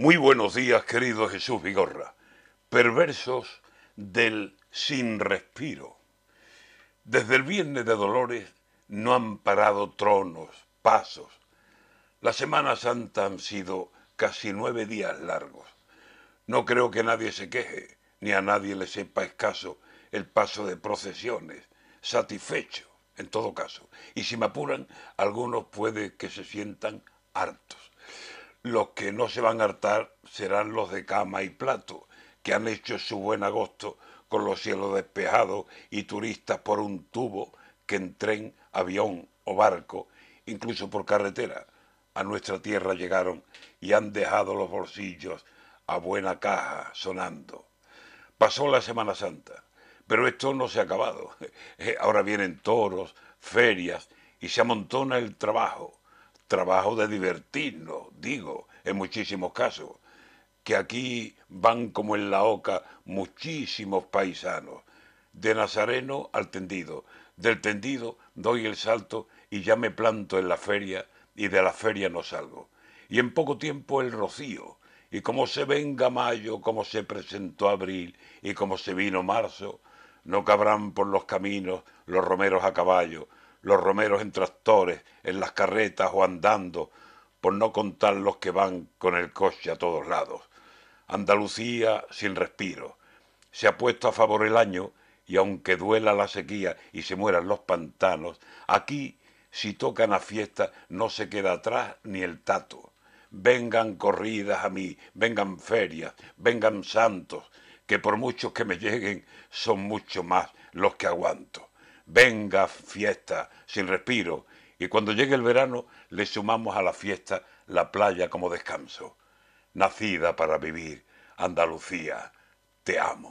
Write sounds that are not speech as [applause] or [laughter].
Muy buenos días, querido Jesús Vigorra. Perversos del sin respiro. Desde el viernes de Dolores no han parado tronos, pasos. La Semana Santa han sido casi nueve días largos. No creo que nadie se queje, ni a nadie le sepa escaso el paso de procesiones, satisfecho, en todo caso. Y si me apuran, algunos puede que se sientan hartos. Los que no se van a hartar serán los de cama y plato, que han hecho su buen agosto con los cielos despejados y turistas por un tubo que en tren, avión o barco, incluso por carretera, a nuestra tierra llegaron y han dejado los bolsillos a buena caja sonando. Pasó la Semana Santa, pero esto no se ha acabado. [laughs] Ahora vienen toros, ferias y se amontona el trabajo trabajo de divertirnos, digo, en muchísimos casos, que aquí van como en la oca muchísimos paisanos, de Nazareno al tendido, del tendido doy el salto y ya me planto en la feria y de la feria no salgo. Y en poco tiempo el rocío, y como se venga mayo, como se presentó abril y como se vino marzo, no cabrán por los caminos los romeros a caballo, los romeros en tractores, en las carretas o andando, por no contar los que van con el coche a todos lados. Andalucía sin respiro. Se ha puesto a favor el año y aunque duela la sequía y se mueran los pantanos, aquí si tocan a fiesta no se queda atrás ni el tato. Vengan corridas a mí, vengan ferias, vengan santos, que por muchos que me lleguen son mucho más los que aguanto venga fiesta sin respiro, y cuando llegue el verano le sumamos a la fiesta la playa como descanso. Nacida para vivir, Andalucía, te amo.